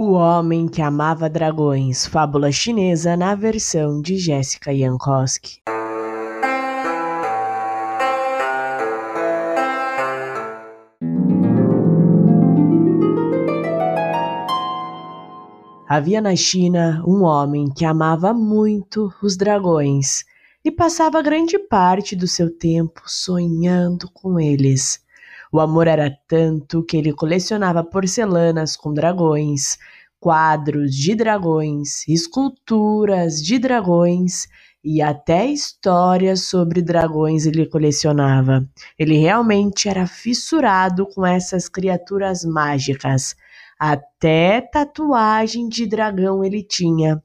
O Homem que Amava Dragões, fábula chinesa na versão de Jessica Jankowski. Havia na China um homem que amava muito os dragões e passava grande parte do seu tempo sonhando com eles. O amor era tanto que ele colecionava porcelanas com dragões, quadros de dragões, esculturas de dragões e até histórias sobre dragões ele colecionava. Ele realmente era fissurado com essas criaturas mágicas. Até tatuagem de dragão ele tinha.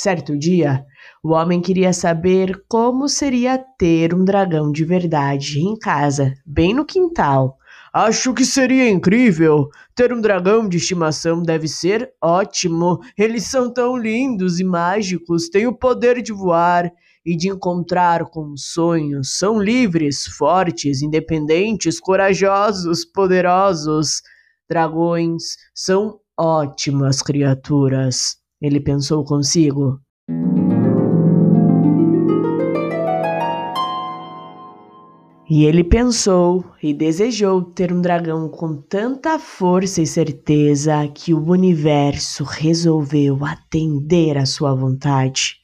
Certo dia, o homem queria saber como seria ter um dragão de verdade em casa, bem no quintal. Acho que seria incrível. Ter um dragão de estimação deve ser ótimo. Eles são tão lindos e mágicos, têm o poder de voar e de encontrar com sonhos. São livres, fortes, independentes, corajosos, poderosos. Dragões são ótimas criaturas. Ele pensou consigo. E ele pensou e desejou ter um dragão com tanta força e certeza que o universo resolveu atender à sua vontade.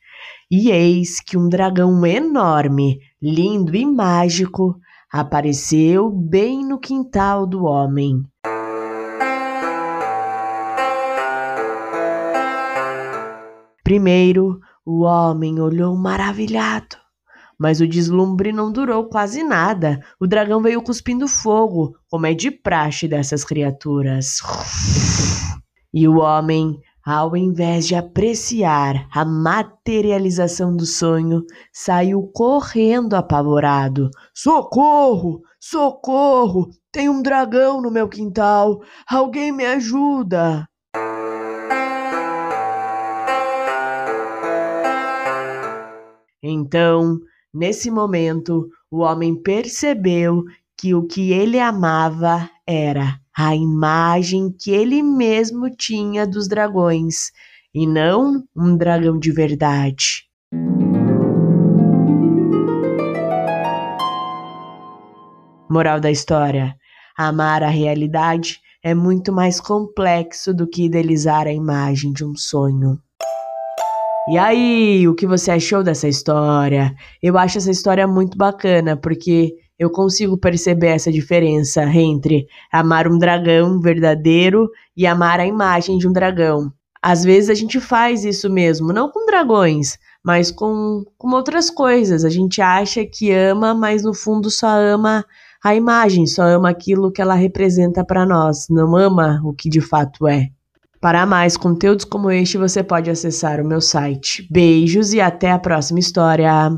E eis que um dragão enorme, lindo e mágico apareceu bem no quintal do homem. Primeiro, o homem olhou maravilhado, mas o deslumbre não durou quase nada. O dragão veio cuspindo fogo, como é de praxe dessas criaturas. E o homem, ao invés de apreciar a materialização do sonho, saiu correndo apavorado. Socorro! Socorro! Tem um dragão no meu quintal! Alguém me ajuda! Então, nesse momento, o homem percebeu que o que ele amava era a imagem que ele mesmo tinha dos dragões e não um dragão de verdade. Moral da história: amar a realidade é muito mais complexo do que idealizar a imagem de um sonho. E aí, o que você achou dessa história? Eu acho essa história muito bacana, porque eu consigo perceber essa diferença entre amar um dragão verdadeiro e amar a imagem de um dragão. Às vezes a gente faz isso mesmo, não com dragões, mas com, com outras coisas. A gente acha que ama, mas no fundo só ama a imagem, só ama aquilo que ela representa para nós, não ama o que de fato é. Para mais conteúdos como este, você pode acessar o meu site. Beijos e até a próxima história!